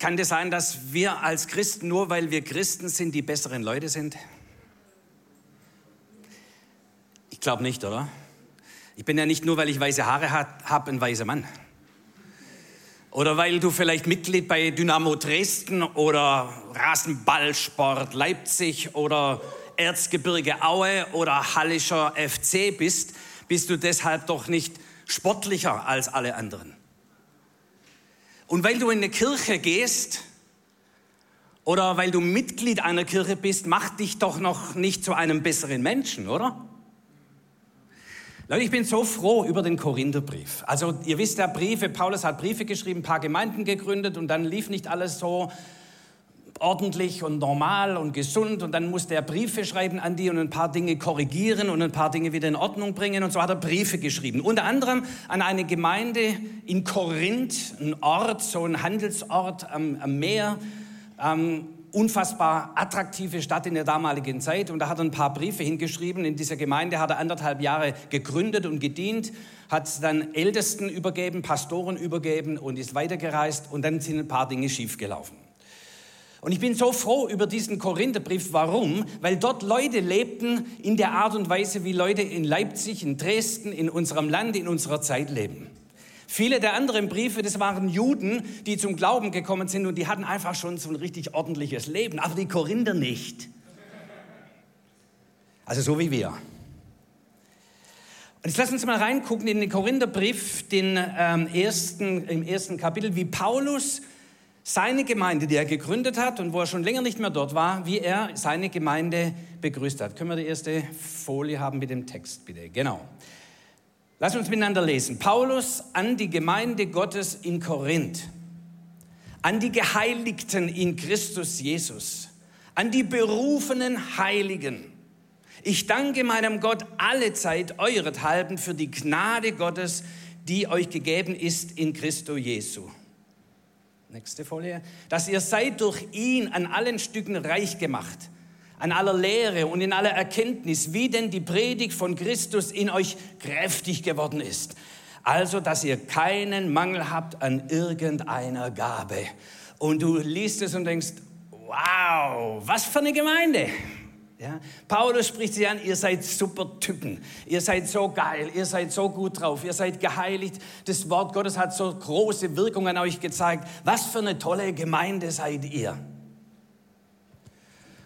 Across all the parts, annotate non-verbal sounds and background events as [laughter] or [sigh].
kann das sein, dass wir als Christen, nur weil wir Christen sind, die besseren Leute sind? Ich glaube nicht, oder? Ich bin ja nicht nur, weil ich weiße Haare habe, ein weißer Mann. Oder weil du vielleicht Mitglied bei Dynamo Dresden oder Rasenballsport Leipzig oder Erzgebirge Aue oder Hallischer FC bist, bist du deshalb doch nicht sportlicher als alle anderen. Und weil du in eine Kirche gehst oder weil du Mitglied einer Kirche bist, macht dich doch noch nicht zu einem besseren Menschen, oder? Leute, ich bin so froh über den Korintherbrief. Also ihr wisst ja, Briefe, Paulus hat Briefe geschrieben, ein paar Gemeinden gegründet und dann lief nicht alles so ordentlich und normal und gesund und dann musste er Briefe schreiben an die und ein paar Dinge korrigieren und ein paar Dinge wieder in Ordnung bringen und so hat er Briefe geschrieben. Unter anderem an eine Gemeinde in Korinth, ein Ort, so ein Handelsort am, am Meer, ähm, unfassbar attraktive Stadt in der damaligen Zeit und da hat er ein paar Briefe hingeschrieben. In dieser Gemeinde hat er anderthalb Jahre gegründet und gedient, hat dann Ältesten übergeben, Pastoren übergeben und ist weitergereist und dann sind ein paar Dinge schiefgelaufen. Und ich bin so froh über diesen Korintherbrief. Warum? Weil dort Leute lebten in der Art und Weise, wie Leute in Leipzig, in Dresden, in unserem Land, in unserer Zeit leben. Viele der anderen Briefe, das waren Juden, die zum Glauben gekommen sind und die hatten einfach schon so ein richtig ordentliches Leben, aber die Korinther nicht. Also so wie wir. Und jetzt lass uns mal reingucken in den Korintherbrief, den ähm, ersten, im ersten Kapitel, wie Paulus seine Gemeinde, die er gegründet hat und wo er schon länger nicht mehr dort war, wie er seine Gemeinde begrüßt hat. Können wir die erste Folie haben mit dem Text, bitte? Genau. Lass uns miteinander lesen. Paulus an die Gemeinde Gottes in Korinth, an die Geheiligten in Christus Jesus, an die berufenen Heiligen. Ich danke meinem Gott alle Zeit eurethalben für die Gnade Gottes, die euch gegeben ist in Christo Jesu Nächste Folie. Dass ihr seid durch ihn an allen Stücken reich gemacht, an aller Lehre und in aller Erkenntnis, wie denn die Predigt von Christus in euch kräftig geworden ist. Also, dass ihr keinen Mangel habt an irgendeiner Gabe. Und du liest es und denkst, wow, was für eine Gemeinde. Ja? Paulus spricht sie an, ihr seid super Typen, ihr seid so geil, ihr seid so gut drauf, ihr seid geheiligt. Das Wort Gottes hat so große Wirkung an euch gezeigt. Was für eine tolle Gemeinde seid ihr.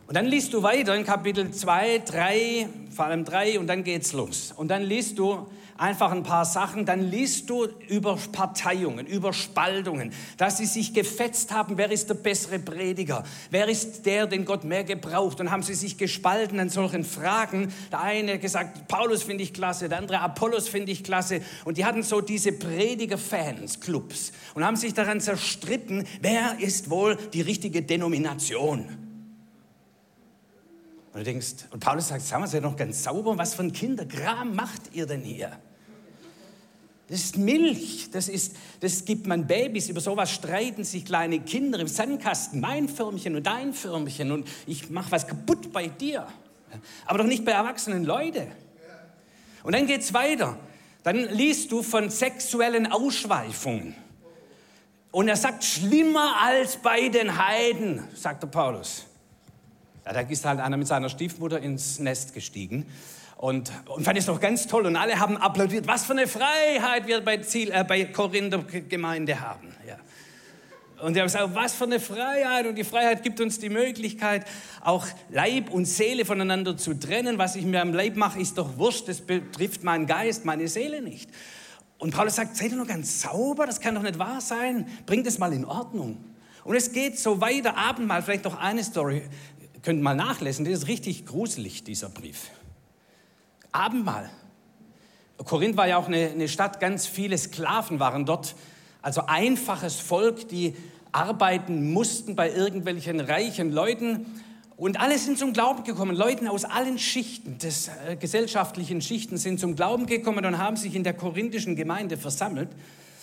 Und dann liest du weiter in Kapitel 2, 3, vor allem 3 und dann geht's los. Und dann liest du einfach ein paar Sachen, dann liest du über Parteiungen, über Spaltungen, dass sie sich gefetzt haben, wer ist der bessere Prediger, wer ist der, den Gott mehr gebraucht. Und haben sie sich gespalten an solchen Fragen. Der eine gesagt, Paulus finde ich klasse, der andere Apollos finde ich klasse. Und die hatten so diese Prediger-Fans, Clubs und haben sich daran zerstritten, wer ist wohl die richtige Denomination. Und du denkst, und Paulus sagt, sagen wir seid noch ganz sauber, was für ein Kinderkram macht ihr denn hier? Das ist Milch, das, ist, das gibt man Babys, über sowas streiten sich kleine Kinder im Sandkasten, mein Firmchen und dein Firmchen und ich mache was kaputt bei dir. Aber doch nicht bei erwachsenen Leuten. Und dann geht es weiter. Dann liest du von sexuellen Ausschweifungen. Und er sagt, schlimmer als bei den Heiden, sagt der Paulus. Ja, da ist halt einer mit seiner Stiefmutter ins Nest gestiegen und, und fand es doch ganz toll und alle haben applaudiert. Was für eine Freiheit wir bei, Ziel, äh, bei Korinther Gemeinde haben. Ja. Und die haben gesagt, was für eine Freiheit. Und die Freiheit gibt uns die Möglichkeit, auch Leib und Seele voneinander zu trennen. Was ich mir am Leib mache, ist doch wurscht. Das betrifft meinen Geist, meine Seele nicht. Und Paulus sagt, seid ihr nur ganz sauber? Das kann doch nicht wahr sein. Bringt es mal in Ordnung. Und es geht so weiter. Abendmahl, vielleicht noch eine Story könnt mal nachlesen, das ist richtig gruselig, dieser Brief. Abendmahl. Korinth war ja auch eine, eine Stadt, ganz viele Sklaven waren dort, also einfaches Volk, die arbeiten mussten bei irgendwelchen reichen Leuten. Und alle sind zum Glauben gekommen. Leute aus allen Schichten des äh, gesellschaftlichen Schichten sind zum Glauben gekommen und haben sich in der korinthischen Gemeinde versammelt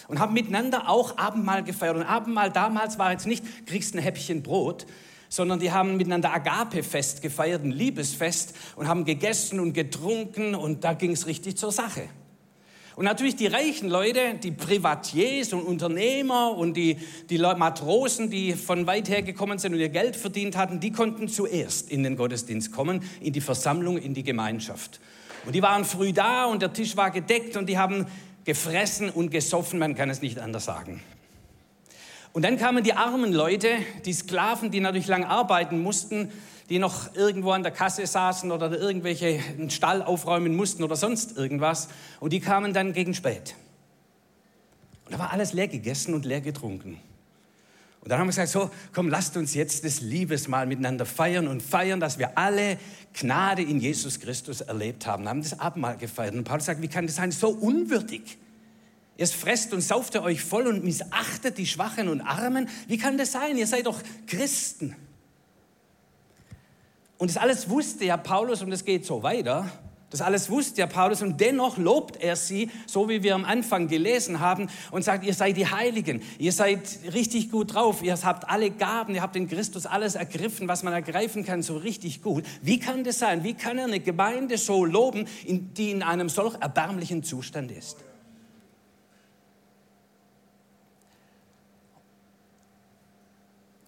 und haben miteinander auch Abendmahl gefeiert. Und Abendmahl damals war jetzt nicht, kriegst ein Häppchen Brot, sondern die haben miteinander Agape-Fest gefeiert, ein Liebesfest und haben gegessen und getrunken und da ging es richtig zur Sache. Und natürlich die reichen Leute, die Privatiers und Unternehmer und die, die Matrosen, die von weit her gekommen sind und ihr Geld verdient hatten, die konnten zuerst in den Gottesdienst kommen, in die Versammlung, in die Gemeinschaft. Und die waren früh da und der Tisch war gedeckt und die haben gefressen und gesoffen, man kann es nicht anders sagen. Und dann kamen die armen Leute, die Sklaven, die natürlich lang arbeiten mussten, die noch irgendwo an der Kasse saßen oder irgendwelche einen Stall aufräumen mussten oder sonst irgendwas. Und die kamen dann gegen spät. Und da war alles leer gegessen und leer getrunken. Und dann haben wir gesagt, so, komm, lasst uns jetzt das Liebesmahl miteinander feiern und feiern, dass wir alle Gnade in Jesus Christus erlebt haben. Wir haben das Abendmahl gefeiert. Und Paulus sagt, wie kann das sein? So unwürdig. Erst fresst und sauft ihr euch voll und missachtet die Schwachen und Armen. Wie kann das sein? Ihr seid doch Christen. Und das alles wusste ja Paulus und es geht so weiter. Das alles wusste ja Paulus und dennoch lobt er sie, so wie wir am Anfang gelesen haben, und sagt, ihr seid die Heiligen, ihr seid richtig gut drauf, ihr habt alle Gaben, ihr habt in Christus alles ergriffen, was man ergreifen kann, so richtig gut. Wie kann das sein? Wie kann er eine Gemeinde so loben, die in einem solch erbärmlichen Zustand ist?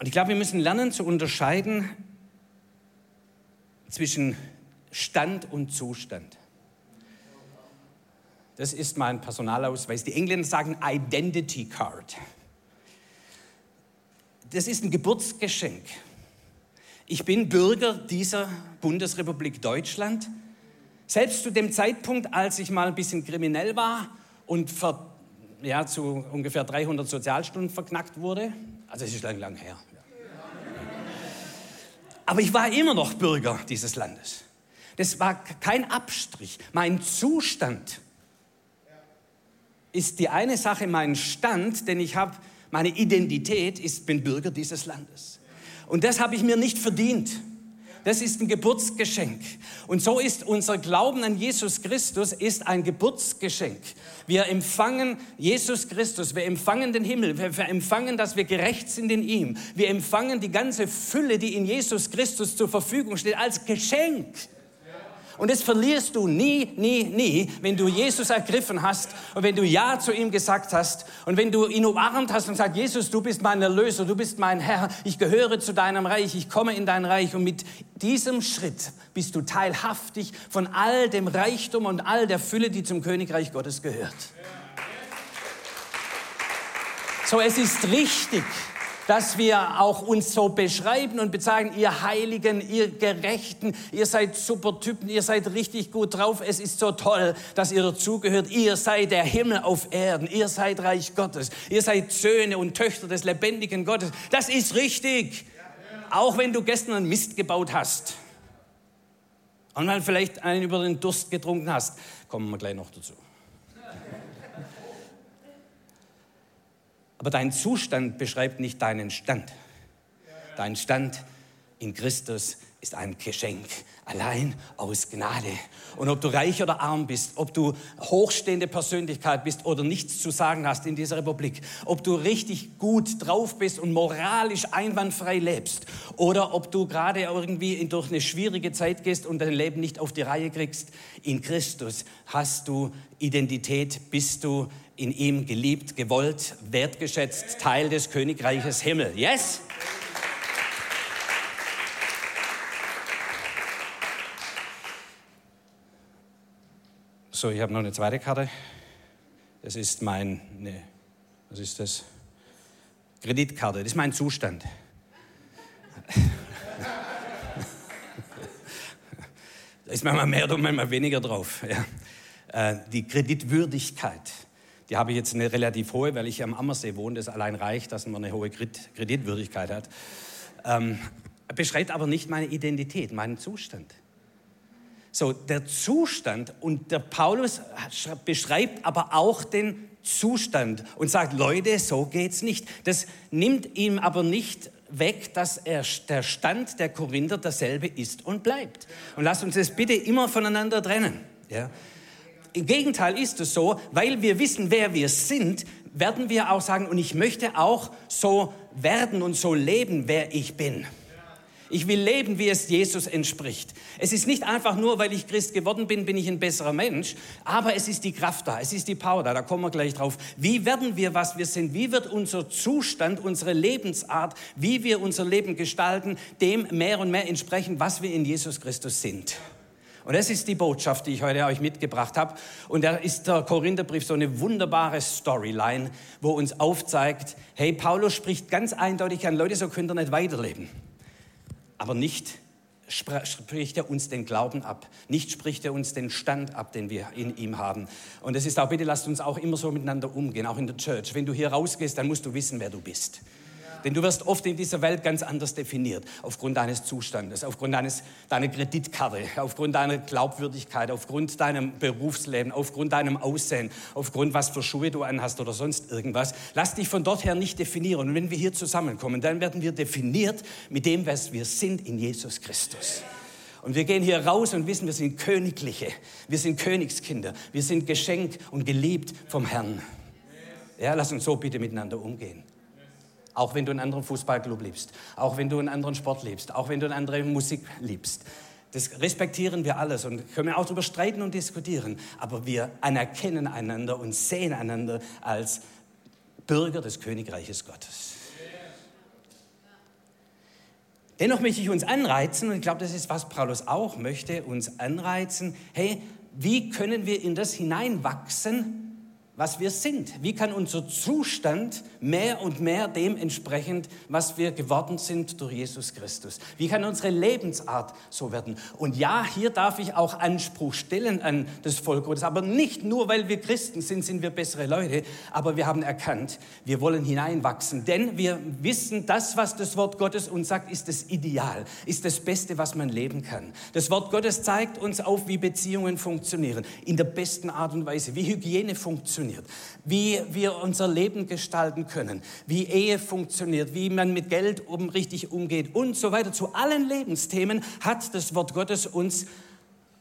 Und ich glaube, wir müssen lernen zu unterscheiden zwischen Stand und Zustand. Das ist mein Personalausweis. Die Engländer sagen Identity Card. Das ist ein Geburtsgeschenk. Ich bin Bürger dieser Bundesrepublik Deutschland. Selbst zu dem Zeitpunkt, als ich mal ein bisschen kriminell war und ver, ja, zu ungefähr 300 Sozialstunden verknackt wurde, also es ist lang, lang her, aber ich war immer noch Bürger dieses Landes. Das war kein Abstrich. Mein Zustand ist die eine Sache, mein Stand, denn ich habe meine Identität, ist bin Bürger dieses Landes. Und das habe ich mir nicht verdient. Das ist ein Geburtsgeschenk. Und so ist unser Glauben an Jesus Christus ist ein Geburtsgeschenk. Wir empfangen Jesus Christus, wir empfangen den Himmel, wir empfangen, dass wir gerecht sind in ihm. Wir empfangen die ganze Fülle, die in Jesus Christus zur Verfügung steht, als Geschenk. Und das verlierst du nie, nie, nie, wenn du Jesus ergriffen hast und wenn du Ja zu ihm gesagt hast und wenn du ihn umarmt hast und sagst, Jesus, du bist mein Erlöser, du bist mein Herr, ich gehöre zu deinem Reich, ich komme in dein Reich. Und mit diesem Schritt bist du teilhaftig von all dem Reichtum und all der Fülle, die zum Königreich Gottes gehört. So, es ist richtig dass wir auch uns so beschreiben und bezeichnen, ihr Heiligen, ihr Gerechten, ihr seid super Typen, ihr seid richtig gut drauf, es ist so toll, dass ihr dazugehört, ihr seid der Himmel auf Erden, ihr seid Reich Gottes, ihr seid Söhne und Töchter des lebendigen Gottes. Das ist richtig, auch wenn du gestern einen Mist gebaut hast und mal vielleicht einen über den Durst getrunken hast, kommen wir gleich noch dazu. Aber dein Zustand beschreibt nicht deinen Stand. Dein Stand in Christus ist ein Geschenk, allein aus Gnade. Und ob du reich oder arm bist, ob du hochstehende Persönlichkeit bist oder nichts zu sagen hast in dieser Republik, ob du richtig gut drauf bist und moralisch einwandfrei lebst oder ob du gerade irgendwie durch eine schwierige Zeit gehst und dein Leben nicht auf die Reihe kriegst, in Christus hast du Identität, bist du in ihm geliebt, gewollt, wertgeschätzt, Teil des Königreiches Himmel. Yes? So, ich habe noch eine zweite Karte. Das ist mein, ne, was ist das? Kreditkarte, das ist mein Zustand. [laughs] da ist manchmal mehr oder manchmal weniger drauf. Ja. Äh, die Kreditwürdigkeit, die habe ich jetzt eine relativ hohe, weil ich am Ammersee wohne. Das allein reicht, dass man eine hohe Kreditwürdigkeit hat. Ähm, beschreibt aber nicht meine Identität, meinen Zustand. So, der Zustand und der Paulus beschreibt aber auch den Zustand und sagt, Leute, so geht's nicht. Das nimmt ihm aber nicht weg, dass er, der Stand der Korinther derselbe ist und bleibt. Und lasst uns das bitte immer voneinander trennen. Ja? Im Gegenteil ist es so, weil wir wissen, wer wir sind, werden wir auch sagen, und ich möchte auch so werden und so leben, wer ich bin. Ich will leben, wie es Jesus entspricht. Es ist nicht einfach nur, weil ich Christ geworden bin, bin ich ein besserer Mensch, aber es ist die Kraft da, es ist die Power da, da kommen wir gleich drauf. Wie werden wir, was wir sind? Wie wird unser Zustand, unsere Lebensart, wie wir unser Leben gestalten, dem mehr und mehr entsprechen, was wir in Jesus Christus sind? Und das ist die Botschaft, die ich heute euch mitgebracht habe. Und da ist der Korintherbrief so eine wunderbare Storyline, wo uns aufzeigt, hey, Paulus spricht ganz eindeutig an Leute, so könnt ihr nicht weiterleben aber nicht spricht er uns den Glauben ab, nicht spricht er uns den Stand ab, den wir in ihm haben. Und es ist auch, bitte lasst uns auch immer so miteinander umgehen, auch in der Church. Wenn du hier rausgehst, dann musst du wissen, wer du bist. Denn du wirst oft in dieser Welt ganz anders definiert, aufgrund deines Zustandes, aufgrund deines, deiner Kreditkarte, aufgrund deiner Glaubwürdigkeit, aufgrund deinem Berufsleben, aufgrund deinem Aussehen, aufgrund was für Schuhe du anhast oder sonst irgendwas. Lass dich von dort her nicht definieren. Und wenn wir hier zusammenkommen, dann werden wir definiert mit dem, was wir sind in Jesus Christus. Und wir gehen hier raus und wissen, wir sind Königliche, wir sind Königskinder, wir sind geschenkt und geliebt vom Herrn. Ja, lass uns so bitte miteinander umgehen. Auch wenn du einen anderen Fußballclub liebst, auch wenn du einen anderen Sport liebst, auch wenn du eine andere Musik liebst. Das respektieren wir alles und können auch darüber streiten und diskutieren. Aber wir anerkennen einander und sehen einander als Bürger des Königreiches Gottes. Dennoch möchte ich uns anreizen, und ich glaube, das ist, was Paulus auch möchte, uns anreizen, hey, wie können wir in das hineinwachsen, was wir sind. Wie kann unser Zustand mehr und mehr dem entsprechen, was wir geworden sind durch Jesus Christus? Wie kann unsere Lebensart so werden? Und ja, hier darf ich auch Anspruch stellen an das Volk Gottes, aber nicht nur, weil wir Christen sind, sind wir bessere Leute, aber wir haben erkannt, wir wollen hineinwachsen, denn wir wissen, das, was das Wort Gottes uns sagt, ist das Ideal, ist das Beste, was man leben kann. Das Wort Gottes zeigt uns auf, wie Beziehungen funktionieren, in der besten Art und Weise, wie Hygiene funktioniert funktioniert, wie wir unser Leben gestalten können, wie Ehe funktioniert, wie man mit Geld um, richtig umgeht und so weiter. Zu allen Lebensthemen hat das Wort Gottes uns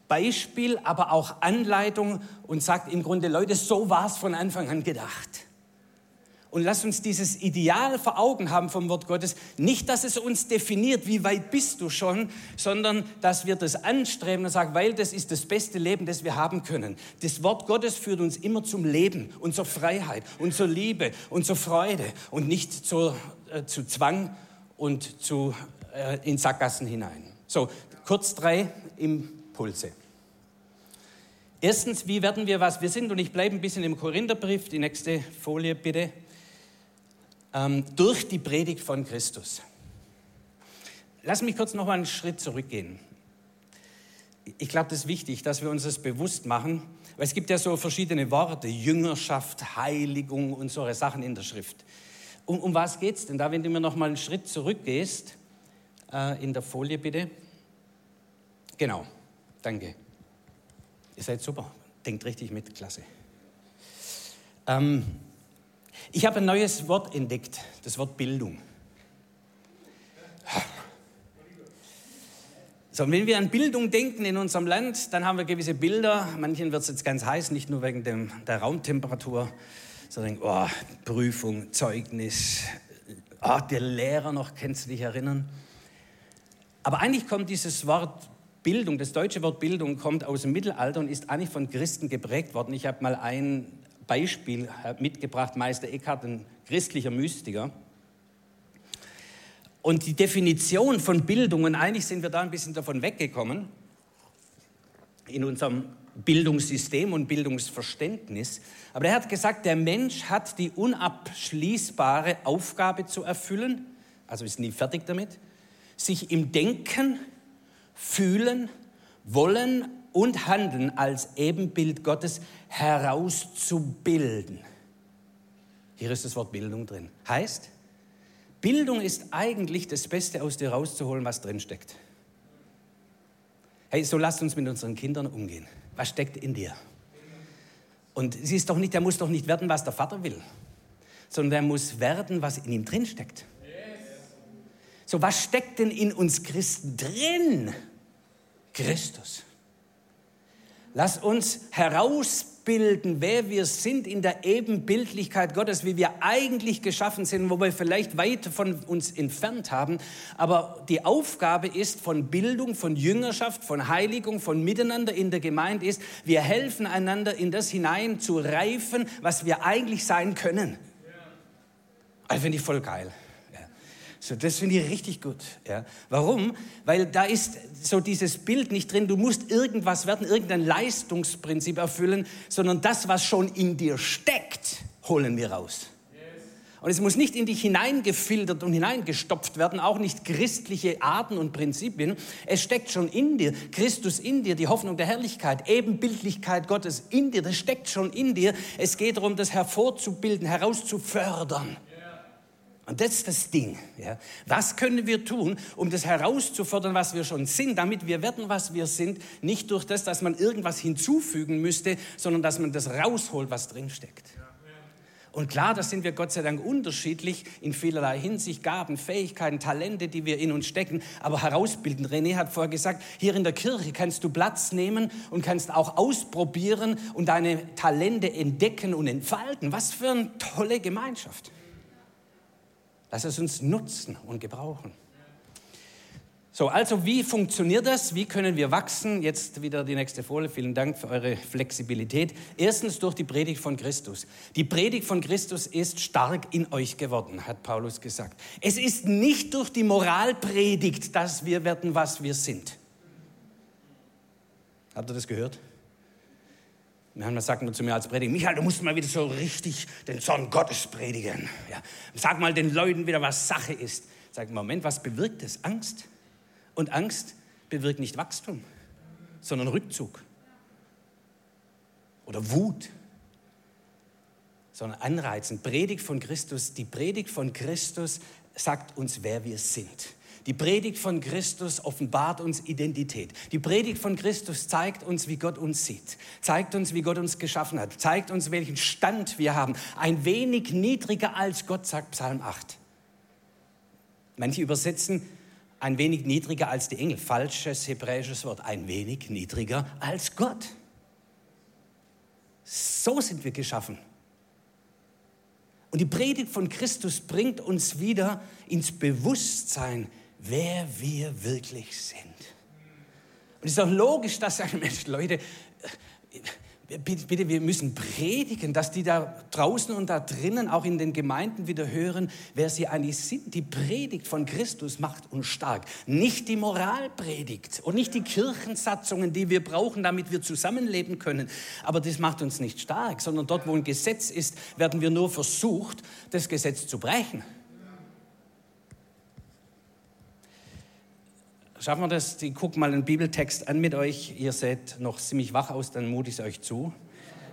Beispiel, aber auch Anleitung und sagt im Grunde, Leute, so war es von Anfang an gedacht. Und lass uns dieses Ideal vor Augen haben vom Wort Gottes. Nicht, dass es uns definiert, wie weit bist du schon, sondern dass wir das anstreben und sagen, weil das ist das beste Leben, das wir haben können. Das Wort Gottes führt uns immer zum Leben und zur Freiheit und zur Liebe und zur Freude und nicht zu, äh, zu Zwang und zu, äh, in Sackgassen hinein. So, kurz drei Impulse. Erstens, wie werden wir, was wir sind? Und ich bleibe ein bisschen im Korintherbrief. Die nächste Folie bitte ähm, durch die Predigt von Christus. Lass mich kurz noch mal einen Schritt zurückgehen. Ich glaube, das ist wichtig, dass wir uns das bewusst machen, weil es gibt ja so verschiedene Worte, Jüngerschaft, Heiligung und solche Sachen in der Schrift. Um, um was geht es denn da, wenn du mir noch mal einen Schritt zurückgehst, äh, in der Folie bitte? Genau, danke. Ihr seid super, denkt richtig mit, klasse. Ähm, ich habe ein neues Wort entdeckt, das Wort Bildung. So, wenn wir an Bildung denken in unserem Land, dann haben wir gewisse Bilder. Manchen wird es jetzt ganz heiß, nicht nur wegen dem, der Raumtemperatur, sondern oh, Prüfung, Zeugnis, oh, der Lehrer noch, kannst du dich erinnern? Aber eigentlich kommt dieses Wort Bildung, das deutsche Wort Bildung kommt aus dem Mittelalter und ist eigentlich von Christen geprägt worden. Ich habe mal ein Beispiel mitgebracht, Meister Eckhart, ein christlicher Mystiker. Und die Definition von Bildung, und eigentlich sind wir da ein bisschen davon weggekommen, in unserem Bildungssystem und Bildungsverständnis. Aber er hat gesagt, der Mensch hat die unabschließbare Aufgabe zu erfüllen, also ist nie fertig damit, sich im Denken, Fühlen, Wollen und Handeln als Ebenbild Gottes herauszubilden. Hier ist das Wort Bildung drin. Heißt, Bildung ist eigentlich das Beste aus dir rauszuholen, was drin steckt. Hey, so lasst uns mit unseren Kindern umgehen. Was steckt in dir? Und sie ist doch nicht, der muss doch nicht werden, was der Vater will, sondern der muss werden, was in ihm drin steckt. So, was steckt denn in uns Christen drin? Christus. Lass uns herausbilden, wer wir sind in der Ebenbildlichkeit Gottes, wie wir eigentlich geschaffen sind, wo wir vielleicht weit von uns entfernt haben. Aber die Aufgabe ist von Bildung, von Jüngerschaft, von Heiligung, von Miteinander in der Gemeinde ist, wir helfen einander in das hinein zu reifen, was wir eigentlich sein können. Also finde ich voll geil. So, das finde ich richtig gut. Ja. Warum? Weil da ist so dieses Bild nicht drin, du musst irgendwas werden, irgendein Leistungsprinzip erfüllen, sondern das, was schon in dir steckt, holen wir raus. Und es muss nicht in dich hineingefiltert und hineingestopft werden, auch nicht christliche Arten und Prinzipien. Es steckt schon in dir, Christus in dir, die Hoffnung der Herrlichkeit, Ebenbildlichkeit Gottes in dir, das steckt schon in dir. Es geht darum, das hervorzubilden, herauszufördern. Und das ist das Ding. Ja. Was können wir tun, um das herauszufordern, was wir schon sind, damit wir werden, was wir sind, nicht durch das, dass man irgendwas hinzufügen müsste, sondern dass man das rausholt, was drinsteckt. Und klar, da sind wir Gott sei Dank unterschiedlich in vielerlei Hinsicht, Gaben, Fähigkeiten, Talente, die wir in uns stecken, aber herausbilden. René hat vorher gesagt, hier in der Kirche kannst du Platz nehmen und kannst auch ausprobieren und deine Talente entdecken und entfalten. Was für eine tolle Gemeinschaft. Lass es uns nutzen und gebrauchen. So, also wie funktioniert das? Wie können wir wachsen? Jetzt wieder die nächste Folie. Vielen Dank für eure Flexibilität. Erstens durch die Predigt von Christus. Die Predigt von Christus ist stark in euch geworden, hat Paulus gesagt. Es ist nicht durch die Moralpredigt, dass wir werden, was wir sind. Habt ihr das gehört? Manchmal sagt man zu mir als Prediger, Michael, du musst mal wieder so richtig den Zorn Gottes predigen. Ja. Sag mal den Leuten wieder, was Sache ist. Sag, Moment, was bewirkt es? Angst. Und Angst bewirkt nicht Wachstum, sondern Rückzug. Oder Wut. Sondern Anreizen. Predigt von Christus, die Predigt von Christus sagt uns, wer wir sind. Die Predigt von Christus offenbart uns Identität. Die Predigt von Christus zeigt uns, wie Gott uns sieht, zeigt uns, wie Gott uns geschaffen hat, zeigt uns, welchen Stand wir haben. Ein wenig niedriger als Gott, sagt Psalm 8. Manche übersetzen ein wenig niedriger als die Engel. Falsches hebräisches Wort. Ein wenig niedriger als Gott. So sind wir geschaffen. Und die Predigt von Christus bringt uns wieder ins Bewusstsein, wer wir wirklich sind. Und es ist auch logisch, dass sagen Mensch, Leute, äh, bitte, wir müssen predigen, dass die da draußen und da drinnen, auch in den Gemeinden wieder hören, wer sie eigentlich sind. Die Predigt von Christus macht uns stark. Nicht die Moralpredigt und nicht die Kirchensatzungen, die wir brauchen, damit wir zusammenleben können. Aber das macht uns nicht stark, sondern dort, wo ein Gesetz ist, werden wir nur versucht, das Gesetz zu brechen. Schaffen wir das? Ich gucke mal einen Bibeltext an mit euch. Ihr seht noch ziemlich wach aus, dann mute ich es euch zu.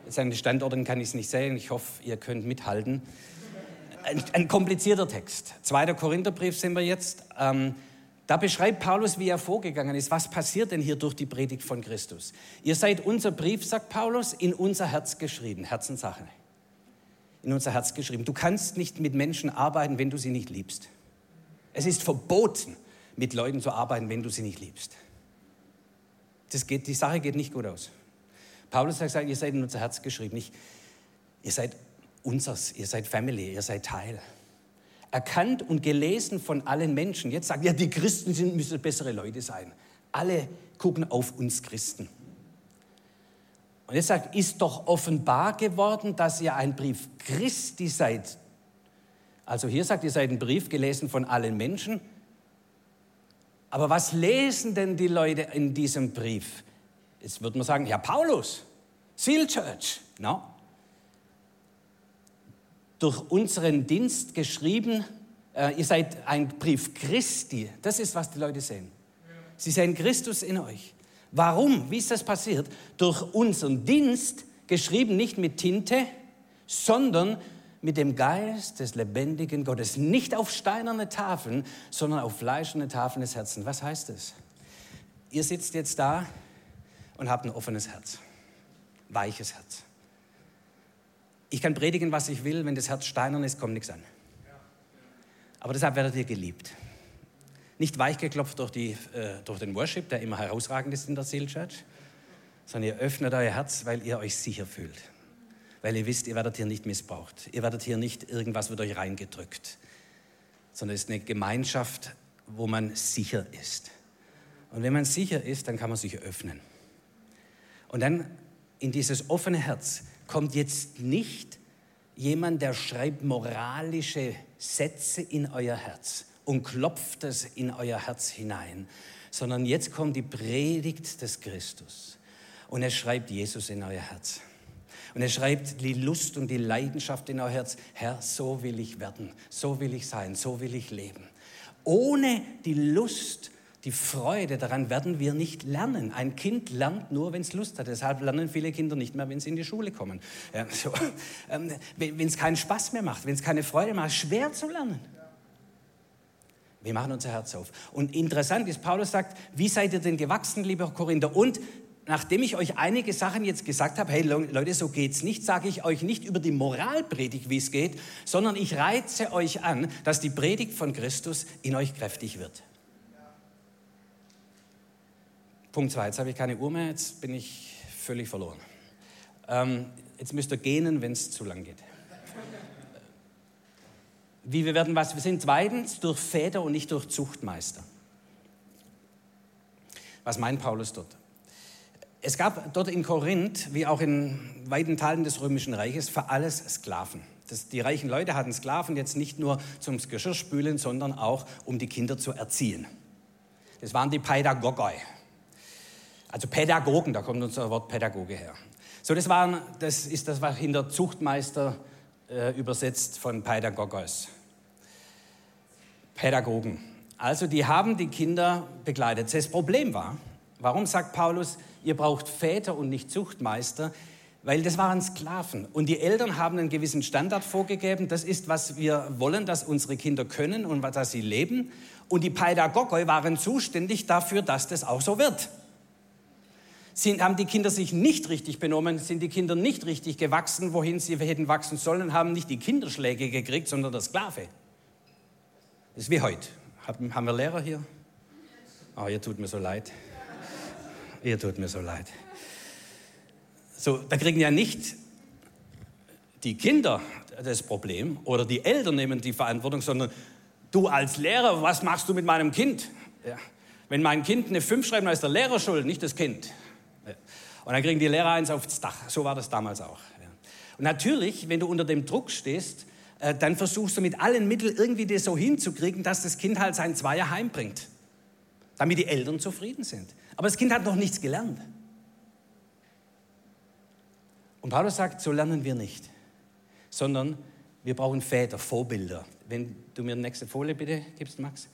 Jetzt an den Standorten kann ich es nicht sehen. Ich hoffe, ihr könnt mithalten. Ein, ein komplizierter Text. Zweiter Korintherbrief sind wir jetzt. Ähm, da beschreibt Paulus, wie er vorgegangen ist. Was passiert denn hier durch die Predigt von Christus? Ihr seid unser Brief, sagt Paulus, in unser Herz geschrieben. Herzenssache. In unser Herz geschrieben. Du kannst nicht mit Menschen arbeiten, wenn du sie nicht liebst. Es ist verboten mit Leuten zu arbeiten, wenn du sie nicht liebst. Das geht, die Sache geht nicht gut aus. Paulus hat gesagt, ihr seid in unser Herz geschrieben. Nicht, ihr seid unsers, ihr seid Family, ihr seid Teil. Erkannt und gelesen von allen Menschen. Jetzt sagt ja, die Christen sind, müssen bessere Leute sein. Alle gucken auf uns Christen. Und jetzt sagt, ist doch offenbar geworden, dass ihr ein Brief Christi seid. Also hier sagt, ihr seid ein Brief gelesen von allen Menschen. Aber was lesen denn die Leute in diesem Brief? Jetzt würde man sagen, ja, Paulus, Seal Church. No. Durch unseren Dienst geschrieben, äh, ihr seid ein Brief Christi. Das ist, was die Leute sehen. Sie sehen Christus in euch. Warum? Wie ist das passiert? Durch unseren Dienst, geschrieben nicht mit Tinte, sondern mit dem Geist des lebendigen Gottes. Nicht auf steinerne Tafeln, sondern auf fleischende Tafeln des Herzens. Was heißt das? Ihr sitzt jetzt da und habt ein offenes Herz, weiches Herz. Ich kann predigen, was ich will, wenn das Herz steinern ist, kommt nichts an. Aber deshalb werdet ihr geliebt. Nicht weichgeklopft durch, die, äh, durch den Worship, der immer herausragend ist in der Seal Church, sondern ihr öffnet euer Herz, weil ihr euch sicher fühlt. Weil ihr wisst, ihr werdet hier nicht missbraucht. Ihr werdet hier nicht, irgendwas wird euch reingedrückt. Sondern es ist eine Gemeinschaft, wo man sicher ist. Und wenn man sicher ist, dann kann man sich öffnen. Und dann in dieses offene Herz kommt jetzt nicht jemand, der schreibt moralische Sätze in euer Herz und klopft es in euer Herz hinein, sondern jetzt kommt die Predigt des Christus und er schreibt Jesus in euer Herz. Und er schreibt die Lust und die Leidenschaft in euer Herz. Herr, so will ich werden, so will ich sein, so will ich leben. Ohne die Lust die Freude daran werden wir nicht lernen. Ein Kind lernt nur, wenn es Lust hat. Deshalb lernen viele Kinder nicht mehr, wenn sie in die Schule kommen. Ja, so. [laughs] ähm, wenn es keinen Spaß mehr macht, wenn es keine Freude macht, schwer zu lernen. Wir machen unser Herz auf. Und interessant ist, Paulus sagt, wie seid ihr denn gewachsen, lieber Korinther? Und nachdem ich euch einige Sachen jetzt gesagt habe, hey Leute, so geht's nicht, sage ich euch nicht über die Moralpredigt, wie es geht, sondern ich reize euch an, dass die Predigt von Christus in euch kräftig wird. Punkt 2, jetzt habe ich keine Uhr mehr, jetzt bin ich völlig verloren. Ähm, jetzt müsst ihr gähnen, wenn es zu lang geht. Wie wir werden was? Wir sind zweitens durch Väter und nicht durch Zuchtmeister. Was meint Paulus dort? Es gab dort in Korinth, wie auch in weiten Teilen des Römischen Reiches, für alles Sklaven. Das, die reichen Leute hatten Sklaven jetzt nicht nur zum Geschirrspülen, sondern auch um die Kinder zu erziehen. Das waren die Pädagogoi. Also Pädagogen, da kommt unser Wort Pädagoge her. So, das, waren, das ist das, was hinter Zuchtmeister äh, übersetzt von Pädagogos. Pädagogen. Also die haben die Kinder begleitet. Das Problem war, warum sagt Paulus, ihr braucht Väter und nicht Zuchtmeister? Weil das waren Sklaven. Und die Eltern haben einen gewissen Standard vorgegeben. Das ist, was wir wollen, dass unsere Kinder können und dass sie leben. Und die Pädagogoi waren zuständig dafür, dass das auch so wird. Sind, haben die Kinder sich nicht richtig benommen, sind die Kinder nicht richtig gewachsen, wohin sie hätten wachsen sollen, haben nicht die Kinderschläge gekriegt, sondern der Sklave. Das ist wie heute. Haben wir Lehrer hier? Oh, ihr tut mir so leid. Ihr tut mir so leid. So, da kriegen ja nicht die Kinder das Problem oder die Eltern nehmen die Verantwortung, sondern du als Lehrer, was machst du mit meinem Kind? Ja. Wenn mein Kind eine 5 schreibt, dann ist der Lehrer schuld, nicht das Kind. Und dann kriegen die Lehrer eins aufs Dach. So war das damals auch. Und natürlich, wenn du unter dem Druck stehst, äh, dann versuchst du mit allen Mitteln irgendwie das so hinzukriegen, dass das Kind halt sein Zweier heimbringt, damit die Eltern zufrieden sind. Aber das Kind hat noch nichts gelernt. Und Paulus sagt, so lernen wir nicht, sondern wir brauchen Väter, Vorbilder. Wenn du mir die nächste Folie bitte gibst, Max.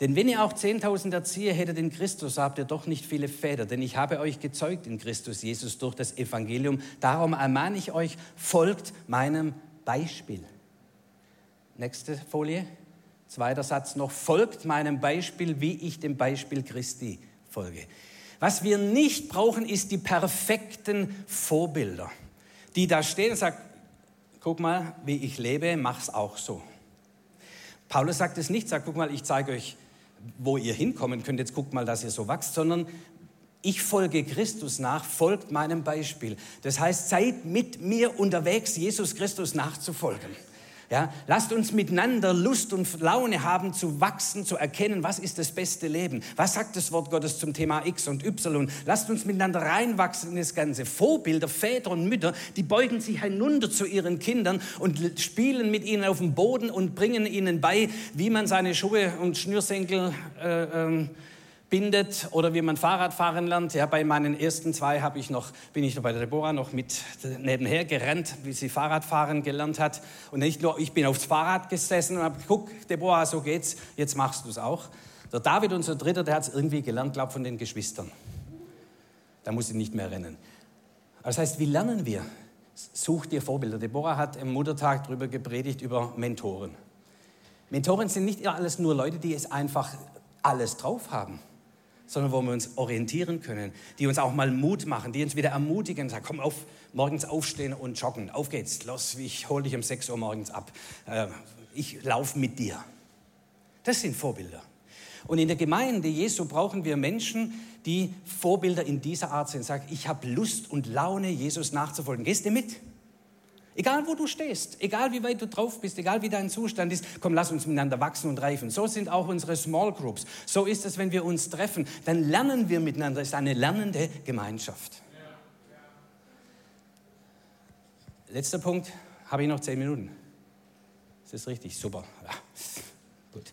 Denn wenn ihr auch 10.000 Erzieher hättet in Christus, habt ihr doch nicht viele Väter. Denn ich habe euch gezeugt in Christus Jesus durch das Evangelium. Darum ermahne ich euch, folgt meinem Beispiel. Nächste Folie. Zweiter Satz noch. Folgt meinem Beispiel, wie ich dem Beispiel Christi folge. Was wir nicht brauchen, ist die perfekten Vorbilder, die da stehen und sagen, guck mal, wie ich lebe, mach's auch so. Paulus sagt es nicht, sagt, guck mal, ich zeige euch wo ihr hinkommen könnt, jetzt guckt mal, dass ihr so wächst, sondern ich folge Christus nach, folgt meinem Beispiel. Das heißt, seid mit mir unterwegs, Jesus Christus nachzufolgen. Ja, lasst uns miteinander Lust und Laune haben zu wachsen, zu erkennen, was ist das beste Leben. Was sagt das Wort Gottes zum Thema X und Y? Lasst uns miteinander reinwachsen in das Ganze. Vorbilder, Väter und Mütter, die beugen sich hinunter zu ihren Kindern und spielen mit ihnen auf dem Boden und bringen ihnen bei, wie man seine Schuhe und Schnürsenkel äh, ähm, bindet oder wie man Fahrrad fahren lernt. Ja, bei meinen ersten zwei habe ich noch, bin ich noch bei der Deborah noch mit nebenher gerannt, wie sie Fahrradfahren gelernt hat. Und nicht nur, ich bin aufs Fahrrad gesessen und habe guck, Deborah, so geht's, jetzt machst du es auch. Der David, unser Dritter, der hat es irgendwie gelernt, glaube von den Geschwistern. Da muss ich nicht mehr rennen. Das heißt, wie lernen wir? Such dir Vorbilder. Deborah hat am Muttertag darüber gepredigt, über Mentoren. Mentoren sind nicht alles nur Leute, die es einfach alles drauf haben sondern wo wir uns orientieren können, die uns auch mal Mut machen, die uns wieder ermutigen, sagen, komm auf, morgens aufstehen und joggen, auf geht's, los, ich hole dich um 6 Uhr morgens ab, äh, ich laufe mit dir. Das sind Vorbilder. Und in der Gemeinde Jesu brauchen wir Menschen, die Vorbilder in dieser Art sind. Sag, ich habe Lust und Laune, Jesus nachzufolgen. Gehst du mit? Egal wo du stehst, egal wie weit du drauf bist, egal wie dein Zustand ist, komm, lass uns miteinander wachsen und reifen. So sind auch unsere Small Groups. So ist es, wenn wir uns treffen. Dann lernen wir miteinander. Es ist eine lernende Gemeinschaft. Letzter Punkt, habe ich noch zehn Minuten. Ist das richtig? Super. Ja. Gut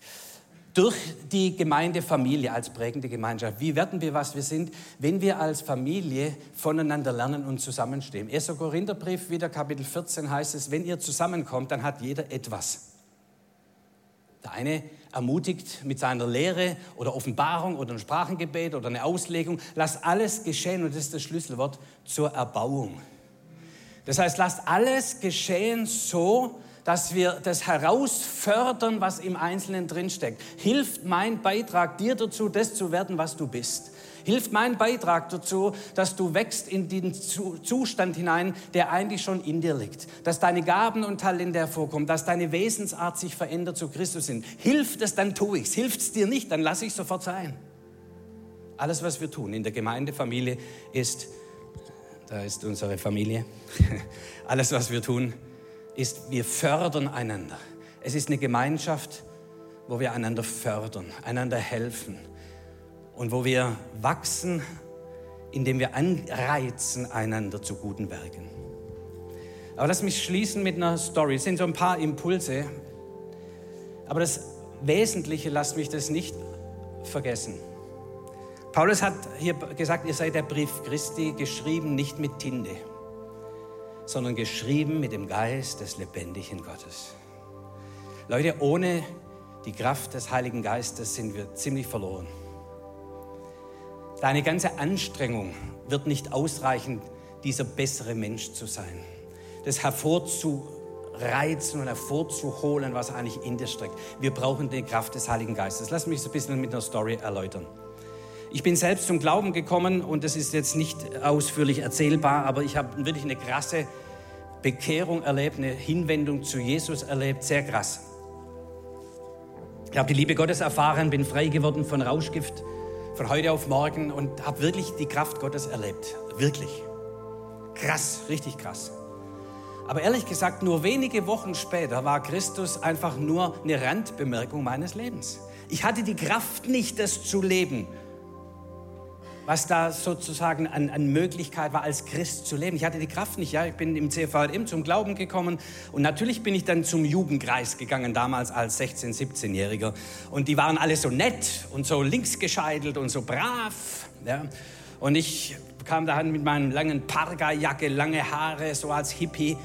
durch die Gemeindefamilie als prägende Gemeinschaft. Wie werden wir, was wir sind, wenn wir als Familie voneinander lernen und zusammenstehen? 1. Korintherbrief, wieder Kapitel 14 heißt es, wenn ihr zusammenkommt, dann hat jeder etwas. Der eine ermutigt mit seiner Lehre oder Offenbarung oder ein Sprachengebet oder eine Auslegung. Lasst alles geschehen, und das ist das Schlüsselwort, zur Erbauung. Das heißt, lasst alles geschehen so, dass wir das herausfördern, was im Einzelnen drinsteckt. Hilft mein Beitrag dir dazu, das zu werden, was du bist? Hilft mein Beitrag dazu, dass du wächst in den Zustand hinein, der eigentlich schon in dir liegt? Dass deine Gaben und Talente hervorkommen, dass deine Wesensart sich verändert zu Christus sind. Hilft es, dann tue ich's. Hilft es dir nicht, dann lass ich sofort sein. Alles, was wir tun in der Gemeindefamilie ist, da ist unsere Familie, [laughs] alles, was wir tun, ist, wir fördern einander. Es ist eine Gemeinschaft, wo wir einander fördern, einander helfen und wo wir wachsen, indem wir anreizen einander zu guten Werken. Aber lass mich schließen mit einer Story. Es sind so ein paar Impulse, aber das Wesentliche, lasst mich das nicht vergessen. Paulus hat hier gesagt, ihr seid der Brief Christi geschrieben, nicht mit Tinte sondern geschrieben mit dem Geist des lebendigen Gottes. Leute, ohne die Kraft des Heiligen Geistes sind wir ziemlich verloren. Deine ganze Anstrengung wird nicht ausreichen, dieser bessere Mensch zu sein. Das hervorzureizen und hervorzuholen, was eigentlich in dir steckt. Wir brauchen die Kraft des Heiligen Geistes. Lass mich so ein bisschen mit einer Story erläutern. Ich bin selbst zum Glauben gekommen und das ist jetzt nicht ausführlich erzählbar, aber ich habe wirklich eine krasse Bekehrung erlebt, eine Hinwendung zu Jesus erlebt, sehr krass. Ich habe die Liebe Gottes erfahren, bin frei geworden von Rauschgift von heute auf morgen und habe wirklich die Kraft Gottes erlebt. Wirklich. Krass, richtig krass. Aber ehrlich gesagt, nur wenige Wochen später war Christus einfach nur eine Randbemerkung meines Lebens. Ich hatte die Kraft nicht, das zu leben was da sozusagen an, an, Möglichkeit war, als Christ zu leben. Ich hatte die Kraft nicht. Ja? Ich bin im CVM zum Glauben gekommen und natürlich bin ich dann zum Jugendkreis gegangen, damals als 16-, 17-Jähriger. Und die waren alle so nett und so linksgescheitelt und so brav. Ja? Und ich kam dahin mit meinen langen Parga-Jacke, lange Haare, so als Hippie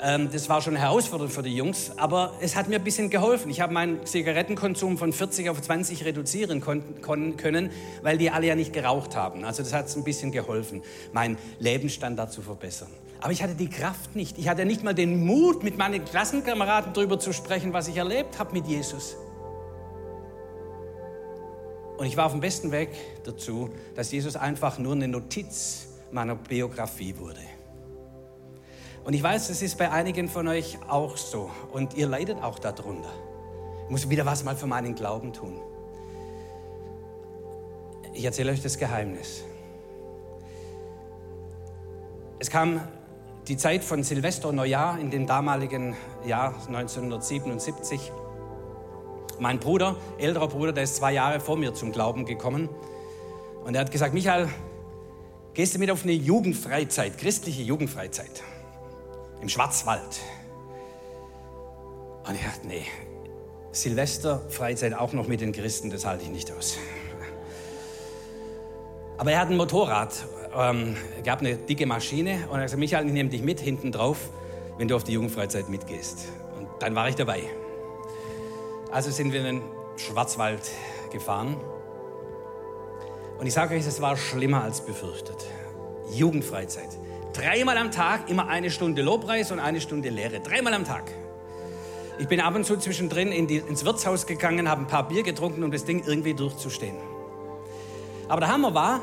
ähm, das war schon eine Herausforderung für die Jungs, aber es hat mir ein bisschen geholfen. Ich habe meinen Zigarettenkonsum von 40 auf 20 reduzieren können, weil die alle ja nicht geraucht haben. Also das hat es ein bisschen geholfen, meinen Lebensstandard zu verbessern. Aber ich hatte die Kraft nicht. Ich hatte nicht mal den Mut, mit meinen Klassenkameraden darüber zu sprechen, was ich erlebt habe mit Jesus. Und ich war auf dem besten Weg dazu, dass Jesus einfach nur eine Notiz meiner Biografie wurde. Und ich weiß, es ist bei einigen von euch auch so. Und ihr leidet auch darunter. Ich muss wieder was mal für meinen Glauben tun. Ich erzähle euch das Geheimnis. Es kam die Zeit von Silvester und Neujahr in dem damaligen Jahr 1977. Mein Bruder, älterer Bruder, der ist zwei Jahre vor mir zum Glauben gekommen. Und er hat gesagt, Michael, gehst du mit auf eine Jugendfreizeit, christliche Jugendfreizeit? im Schwarzwald. Und ich dachte, nee, Silvester, Freizeit auch noch mit den Christen, das halte ich nicht aus. Aber er hat ein Motorrad, ähm, gab eine dicke Maschine und er hat gesagt, Michael, ich nehme dich mit hinten drauf, wenn du auf die Jugendfreizeit mitgehst. Und dann war ich dabei. Also sind wir in den Schwarzwald gefahren. Und ich sage euch, es war schlimmer als befürchtet. Jugendfreizeit. Dreimal am Tag immer eine Stunde Lobpreis und eine Stunde Lehre. Dreimal am Tag. Ich bin ab und zu zwischendrin in die, ins Wirtshaus gegangen, habe ein paar Bier getrunken, um das Ding irgendwie durchzustehen. Aber der Hammer war,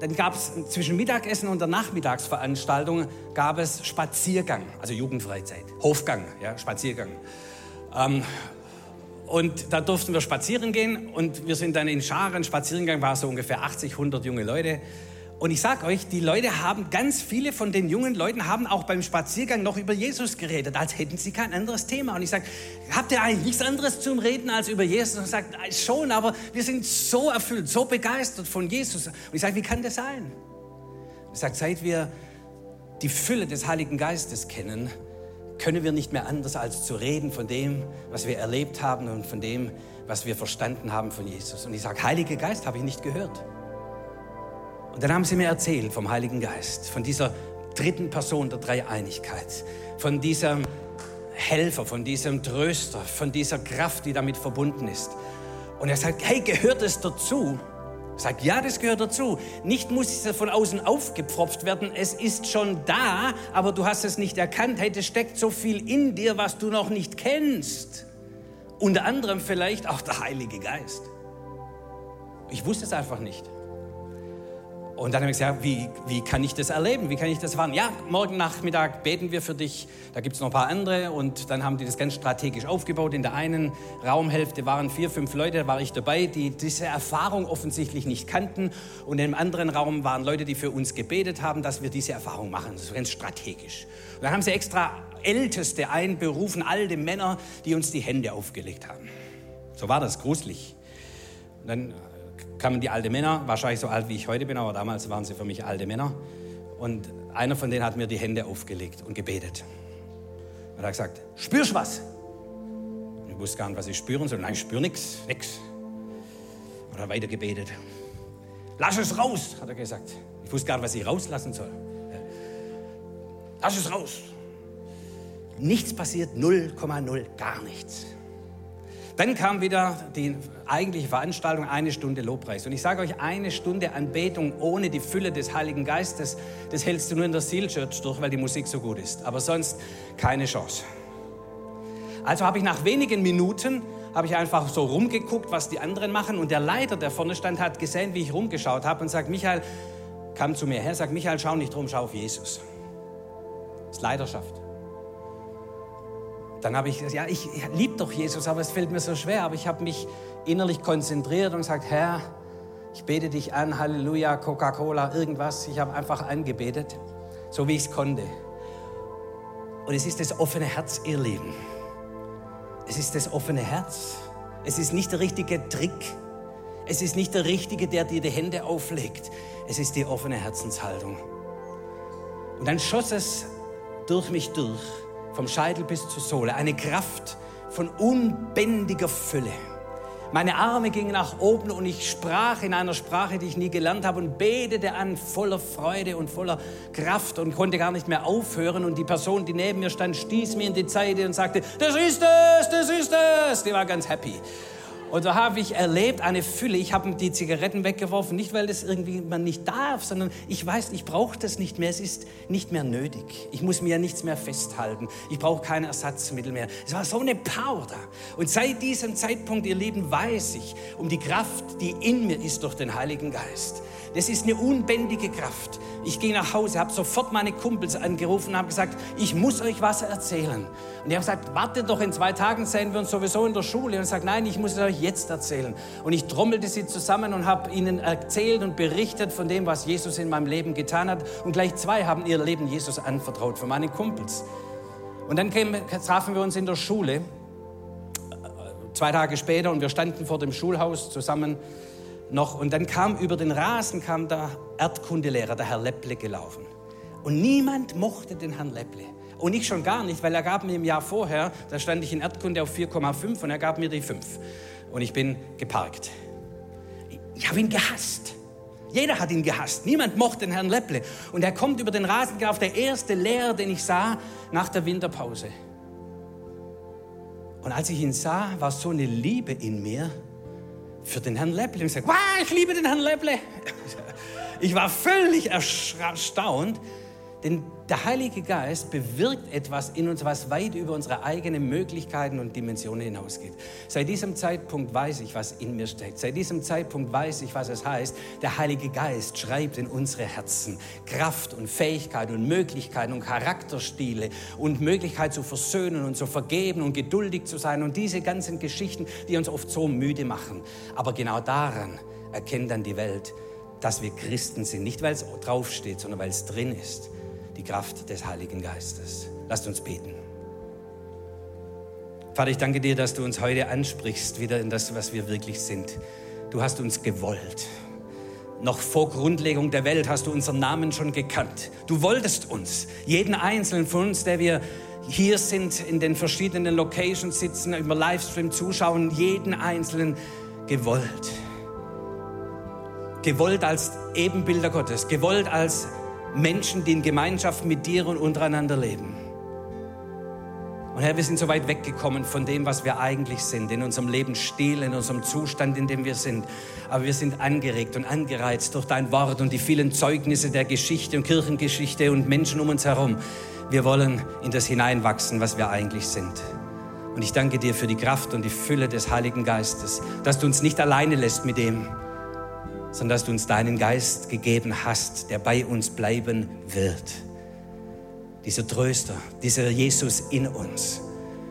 dann gab es zwischen Mittagessen und der Nachmittagsveranstaltung gab es Spaziergang, also Jugendfreizeit, Hofgang, ja, Spaziergang. Ähm, und da durften wir spazieren gehen und wir sind dann in Scharen, Spaziergang war so ungefähr 80, 100 junge Leute. Und ich sage euch, die Leute haben, ganz viele von den jungen Leuten haben auch beim Spaziergang noch über Jesus geredet, als hätten sie kein anderes Thema. Und ich sage, habt ihr eigentlich nichts anderes zum Reden als über Jesus? Und ich sage, schon, aber wir sind so erfüllt, so begeistert von Jesus. Und ich sage, wie kann das sein? Ich sage, seit wir die Fülle des Heiligen Geistes kennen, können wir nicht mehr anders als zu reden von dem, was wir erlebt haben und von dem, was wir verstanden haben von Jesus. Und ich sage, Heiliger Geist habe ich nicht gehört. Und dann haben sie mir erzählt vom Heiligen Geist, von dieser dritten Person der Dreieinigkeit, von diesem Helfer, von diesem Tröster, von dieser Kraft, die damit verbunden ist. Und er sagt, hey, gehört es dazu? Sage, ja, das gehört dazu. Nicht muss es von außen aufgepfropft werden, es ist schon da, aber du hast es nicht erkannt. Hey, es steckt so viel in dir, was du noch nicht kennst. Unter anderem vielleicht auch der Heilige Geist. Ich wusste es einfach nicht. Und dann habe ich gesagt, wie, wie kann ich das erleben? Wie kann ich das erfahren? Ja, morgen Nachmittag beten wir für dich. Da gibt es noch ein paar andere. Und dann haben die das ganz strategisch aufgebaut. In der einen Raumhälfte waren vier, fünf Leute, da war ich dabei, die diese Erfahrung offensichtlich nicht kannten. Und im anderen Raum waren Leute, die für uns gebetet haben, dass wir diese Erfahrung machen. Das ist ganz strategisch. Und dann haben sie extra Älteste einberufen, alte Männer, die uns die Hände aufgelegt haben. So war das, gruselig. Und dann kamen die alten Männer, wahrscheinlich so alt wie ich heute bin, aber damals waren sie für mich alte Männer. Und einer von denen hat mir die Hände aufgelegt und gebetet. Und er hat gesagt, spürst was? Und ich wusste gar nicht, was ich spüren soll. Nein, ich spüre nichts, nichts. Und er hat weiter gebetet. Lass es raus, hat er gesagt. Ich wusste gar nicht, was ich rauslassen soll. Lass es raus. Nichts passiert, 0,0, gar nichts. Dann kam wieder die eigentliche Veranstaltung, eine Stunde Lobpreis. Und ich sage euch, eine Stunde Anbetung ohne die Fülle des Heiligen Geistes, das hältst du nur in der Seal Church durch, weil die Musik so gut ist. Aber sonst keine Chance. Also habe ich nach wenigen Minuten habe ich einfach so rumgeguckt, was die anderen machen. Und der Leiter, der vorne stand, hat gesehen, wie ich rumgeschaut habe und sagt, Michael, kam zu mir her, sagt, Michael, schau nicht rum, schau auf Jesus. Das ist Leidenschaft. Dann habe ich gesagt, ja, ich liebe doch Jesus, aber es fällt mir so schwer. Aber ich habe mich innerlich konzentriert und gesagt, Herr, ich bete dich an, Halleluja, Coca-Cola, irgendwas. Ich habe einfach angebetet, so wie ich es konnte. Und es ist das offene Herz, ihr Lieben. Es ist das offene Herz. Es ist nicht der richtige Trick. Es ist nicht der Richtige, der dir die Hände auflegt. Es ist die offene Herzenshaltung. Und dann schoss es durch mich durch vom Scheitel bis zur Sohle, eine Kraft von unbändiger Fülle. Meine Arme gingen nach oben und ich sprach in einer Sprache, die ich nie gelernt habe und betete an voller Freude und voller Kraft und konnte gar nicht mehr aufhören. Und die Person, die neben mir stand, stieß mir in die Seite und sagte, das ist es, das ist es. Die war ganz happy. Und da habe ich erlebt eine Fülle. Ich habe die Zigaretten weggeworfen, nicht weil das irgendwie man nicht darf, sondern ich weiß, ich brauche das nicht mehr. Es ist nicht mehr nötig. Ich muss mir ja nichts mehr festhalten. Ich brauche keine Ersatzmittel mehr. Es war so eine Power da. Und seit diesem Zeitpunkt, ihr Lieben, weiß ich um die Kraft, die in mir ist durch den Heiligen Geist. Das ist eine unbändige Kraft. Ich ging nach Hause, habe sofort meine Kumpels angerufen und habe gesagt, ich muss euch was erzählen. Und die haben gesagt, wartet doch, in zwei Tagen sehen wir uns sowieso in der Schule. Und ich sage, nein, ich muss es euch jetzt erzählen. Und ich trommelte sie zusammen und habe ihnen erzählt und berichtet von dem, was Jesus in meinem Leben getan hat. Und gleich zwei haben ihr Leben Jesus anvertraut, von meinen Kumpels. Und dann trafen wir uns in der Schule, zwei Tage später, und wir standen vor dem Schulhaus zusammen noch. Und dann kam über den Rasen kam der Erdkundelehrer, der Herr Lepple, gelaufen. Und niemand mochte den Herrn Lepple. Und ich schon gar nicht, weil er gab mir im Jahr vorher, da stand ich in Erdkunde auf 4,5 und er gab mir die 5. Und ich bin geparkt. Ich habe ihn gehasst. Jeder hat ihn gehasst. Niemand mochte den Herrn Lepple. Und er kommt über den Rasen gelaufen, der erste Lehrer, den ich sah nach der Winterpause. Und als ich ihn sah, war so eine Liebe in mir, für den Herrn Lepple. Und ich sage, wow, ich liebe den Herrn Lepple. Ich war völlig erstaunt. Denn der Heilige Geist bewirkt etwas in uns, was weit über unsere eigenen Möglichkeiten und Dimensionen hinausgeht. Seit diesem Zeitpunkt weiß ich, was in mir steckt. Seit diesem Zeitpunkt weiß ich, was es heißt. Der Heilige Geist schreibt in unsere Herzen Kraft und Fähigkeit und Möglichkeiten und Charakterstile und Möglichkeit zu versöhnen und zu vergeben und geduldig zu sein und diese ganzen Geschichten, die uns oft so müde machen. Aber genau daran erkennt dann die Welt, dass wir Christen sind. Nicht, weil es draufsteht, sondern weil es drin ist die Kraft des Heiligen Geistes. Lasst uns beten. Vater, ich danke dir, dass du uns heute ansprichst, wieder in das, was wir wirklich sind. Du hast uns gewollt. Noch vor Grundlegung der Welt hast du unseren Namen schon gekannt. Du wolltest uns, jeden einzelnen von uns, der wir hier sind, in den verschiedenen Locations sitzen, über Livestream zuschauen, jeden einzelnen gewollt. Gewollt als Ebenbilder Gottes, gewollt als Menschen, die in Gemeinschaft mit dir und untereinander leben. Und Herr, wir sind so weit weggekommen von dem, was wir eigentlich sind, in unserem Leben still, in unserem Zustand, in dem wir sind. Aber wir sind angeregt und angereizt durch dein Wort und die vielen Zeugnisse der Geschichte und Kirchengeschichte und Menschen um uns herum. Wir wollen in das hineinwachsen, was wir eigentlich sind. Und ich danke dir für die Kraft und die Fülle des Heiligen Geistes, dass du uns nicht alleine lässt mit dem, sondern dass du uns deinen Geist gegeben hast, der bei uns bleiben wird. Dieser Tröster, dieser Jesus in uns,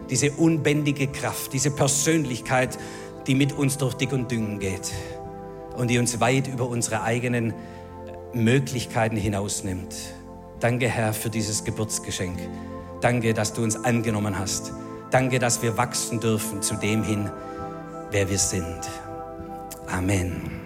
diese unbändige Kraft, diese Persönlichkeit, die mit uns durch dick und dünn geht und die uns weit über unsere eigenen Möglichkeiten hinausnimmt. Danke, Herr, für dieses Geburtsgeschenk. Danke, dass du uns angenommen hast. Danke, dass wir wachsen dürfen zu dem hin, wer wir sind. Amen.